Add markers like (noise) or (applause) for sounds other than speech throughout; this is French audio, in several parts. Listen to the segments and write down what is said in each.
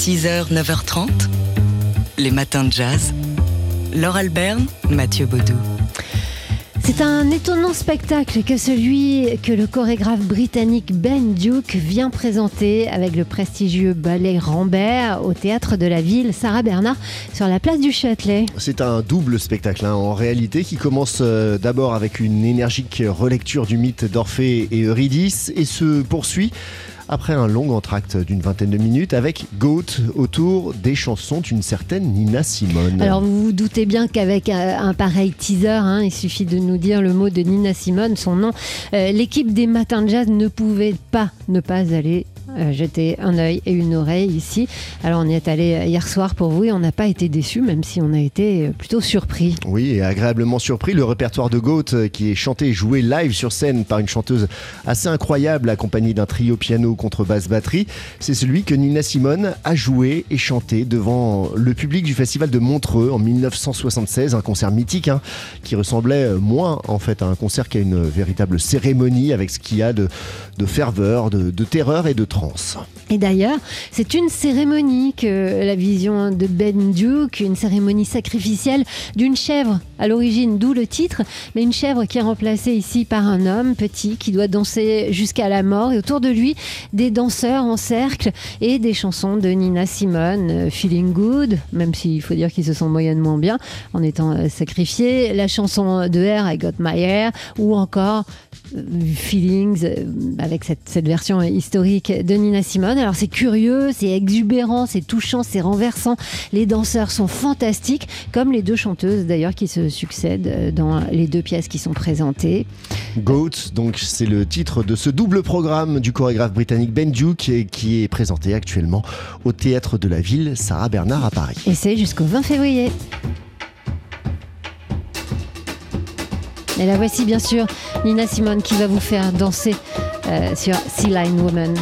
6h, 9h30, les matins de jazz. Laure Alberne, Mathieu Baudou. C'est un étonnant spectacle que celui que le chorégraphe britannique Ben Duke vient présenter avec le prestigieux ballet Rambert au théâtre de la ville Sarah Bernard sur la place du Châtelet. C'est un double spectacle hein, en réalité qui commence euh, d'abord avec une énergique relecture du mythe d'Orphée et Eurydice et se poursuit après un long entracte d'une vingtaine de minutes avec Goat autour des chansons d'une certaine Nina Simone. Alors vous vous doutez bien qu'avec un, pareil teaser, hein, il suffit de nous dire le mot de Nina Simone, son nom, euh, l'équipe des Matins de Jazz ne pouvait pas ne pas aller euh, jeter un œil et une oreille ici. Alors on y est allé hier soir pour vous et on n'a pas été déçus, même si on a été euh, plutôt surpris. Oui, et agréablement surpris. Le répertoire de Goat, euh, qui est chanté et joué live sur scène par une chanteuse assez incroyable, accompagnée d'un trio piano contre basse batterie, c'est celui que Nina Simone a joué et chanté devant le public du festival de Montreux en 1976, un concert mythique hein, qui ressemblait moins en fait à un concert qu'à une véritable cérémonie avec ce qu'il y a de, ferveur, de, de terreur et de Et d'ailleurs, c'est une cérémonie que la vision de Ben Duke, une cérémonie sacrificielle d'une chèvre à l'origine, d'où le titre, mais une chèvre qui est remplacée ici par un homme petit qui doit danser jusqu'à la mort. Et autour de lui des danseurs en cercle et des chansons de Nina Simone, euh, Feeling Good, même s'il faut dire qu'ils se sont moyennement bien en étant euh, sacrifiés, la chanson de R, I Got My ou encore Feelings avec cette, cette version historique de Nina Simone. Alors c'est curieux, c'est exubérant, c'est touchant, c'est renversant. Les danseurs sont fantastiques, comme les deux chanteuses d'ailleurs qui se succèdent euh, dans les deux pièces qui sont présentées. Goat, donc c'est le titre de ce double programme du chorégraphe britannique Ben Duke qui est présenté actuellement au théâtre de la ville Sarah Bernard à Paris. Et c'est jusqu'au 20 février. Et la voici bien sûr Nina Simone qui va vous faire danser euh, sur Sea Line Woman.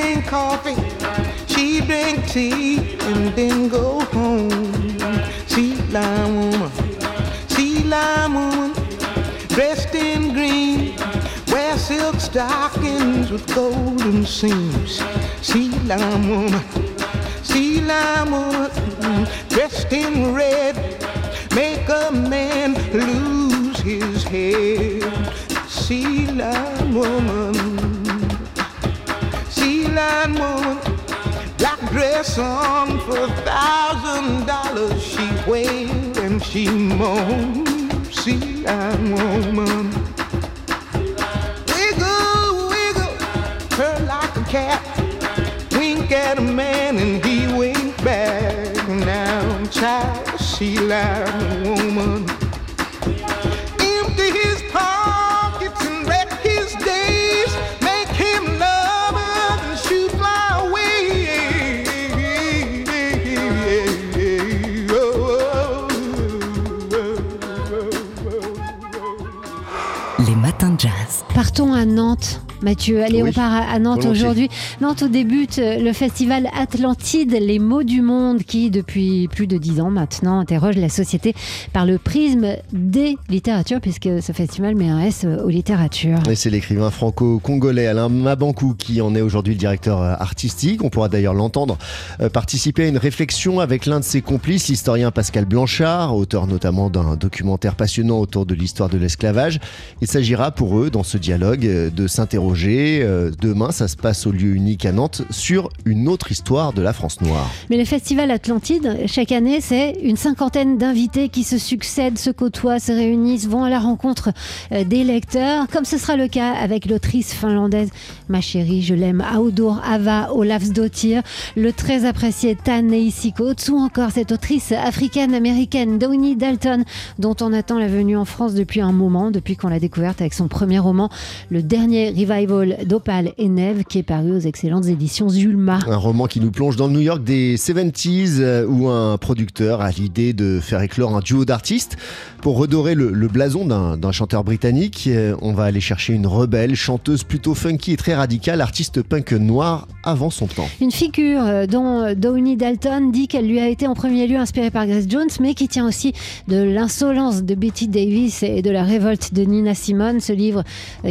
Drink coffee, she drink tea, and then go home. She lime woman, she lime woman, dressed in green wear silk stockings with golden seams. Sea lime woman, sea lime woman, dressed in red, make a man lose his head. Sea lime woman, lime woman, black dress on for a thousand dollars. She wailed and she moaned. Lime woman. cat wink at a man and he wink back. Now, child, like woman. Nantes Mathieu. Allez, on part à Nantes aujourd'hui. Nantes débute euh, le festival Atlantide, les mots du monde, qui depuis plus de dix ans maintenant interroge la société par le prisme des littératures, puisque ce festival met un S aux littératures. Et c'est l'écrivain franco-congolais Alain Mabankou qui en est aujourd'hui le directeur euh, artistique. On pourra d'ailleurs l'entendre euh, participer à une réflexion avec l'un de ses complices, l'historien Pascal Blanchard, auteur notamment d'un documentaire passionnant autour de l'histoire de l'esclavage. Il s'agira pour eux, dans ce dialogue, de s'interroger euh, demain, ça se passe au lieu unique à Nantes sur une autre histoire de la France noire. Mais le festival Atlantide, chaque année, c'est une cinquantaine d'invités qui se succèdent, se côtoient, se réunissent, vont à la rencontre euh, des lecteurs, comme ce sera le cas avec l'autrice finlandaise Ma chérie, je l'aime, Audur Ava Olafsdottir, le très apprécié Tan Neisikots, ou encore cette autrice africaine-américaine Dawnie Dalton, dont on attend la venue en France depuis un moment, depuis qu'on l'a découverte avec son premier roman, Le dernier rival Revival d'Opal et Neve qui est paru aux excellentes éditions Zulma. Un roman qui nous plonge dans le New York des 70s euh, où un producteur a l'idée de faire éclore un duo d'artistes. Pour redorer le, le blason d'un chanteur britannique, euh, on va aller chercher une rebelle, chanteuse plutôt funky et très radicale, artiste punk noir avant son temps. Une figure euh, dont Downey Dalton dit qu'elle lui a été en premier lieu inspirée par Grace Jones, mais qui tient aussi de l'insolence de Betty Davis et de la révolte de Nina Simone. Ce livre,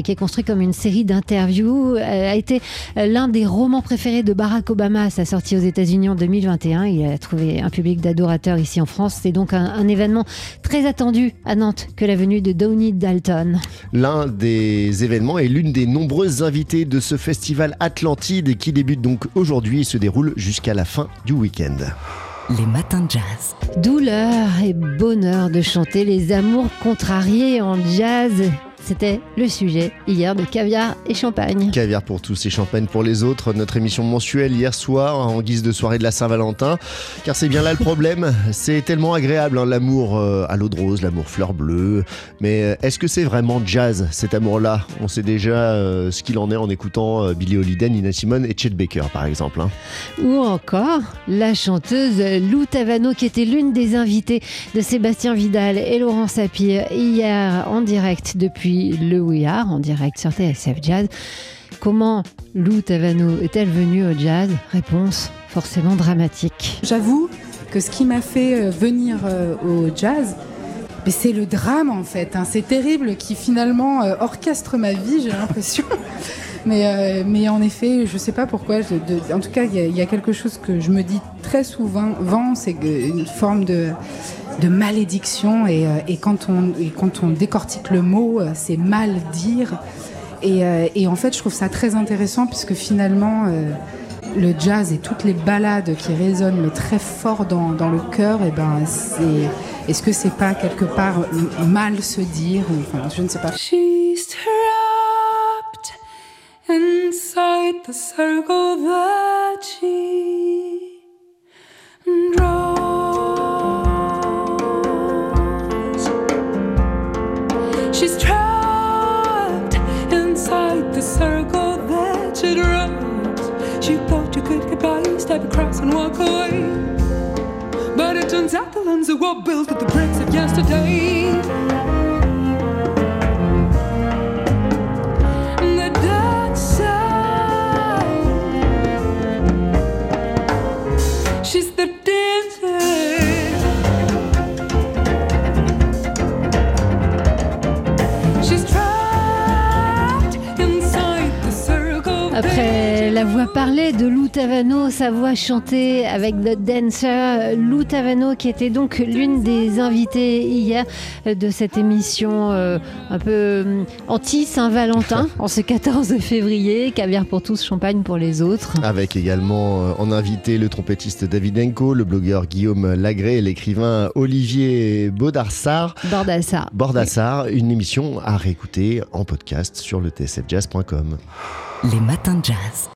qui est construit comme une série d'interviews, euh, a été l'un des romans préférés de Barack Obama à sa sortie aux États-Unis en 2021. Il a trouvé un public d'adorateurs ici en France. C'est donc un, un événement très attendu à Nantes que la venue de Downey Dalton. L'un des événements est l'une des nombreuses invitées de ce festival Atlantide qui débute donc aujourd'hui et se déroule jusqu'à la fin du week-end. Les matins de jazz. Douleur et bonheur de chanter les amours contrariés en jazz. C'était le sujet hier de caviar et champagne. Caviar pour tous et champagne pour les autres. Notre émission mensuelle hier soir en guise de soirée de la Saint-Valentin. Car c'est bien là le problème. C'est tellement agréable hein, l'amour euh, à l'eau de rose, l'amour fleur bleue. Mais euh, est-ce que c'est vraiment jazz cet amour-là? On sait déjà euh, ce qu'il en est en écoutant euh, Billie Holiday, Nina Simone et Chet Baker par exemple. hein. Ou encore la chanteuse Lou Tavano qui était l'une des invitées de Sébastien Vidal et Laurent Sapir hier en direct depuis le Ouillard, en direct sur TSF Jazz. Comment Lou Tavano est-elle venue au jazz? Réponse forcément dramatique. J'avoue que ce qui m'a fait euh, venir euh, au jazz, c'est le drame en fait. hein. C'est terrible qui finalement euh, orchestre ma vie, j'ai l'impression. (laughs) Mais, en effet, je sais pas pourquoi. en tout cas, il y, y a quelque chose que je me dis très souvent, vent, c'est une forme de, de malédiction. Et, euh, et quand on, et quand on décortique le mot, euh, c'est mal dire. Et, euh, et en fait, je trouve ça très intéressant puisque finalement, euh, le jazz et toutes les ballades qui résonnent mais très fort dans, dans le cœur, et ben c'est est-ce que c'est pas quelque part mal se dire enfin je ne sais pas. Circle that she draws. She thought you could get by, step across and walk away. But it turns out the lungs were built with the bricks of yesterday. La voix parlée de Lou Tavano, sa voix chantée avec The Dancer, Lou Tavano qui était donc l'une des invitées hier de cette émission euh, un peu euh, anti-Saint-Valentin (laughs) en ce 14 février, caviar pour tous, champagne pour les autres. Avec également euh, en invité le trompettiste David Enco, le blogueur Guillaume Lagré et l'écrivain Olivier Baudarsar. Bordassa. Bordassar, une émission à réécouter en podcast sur le tsfjazz.com. Les matins de jazz.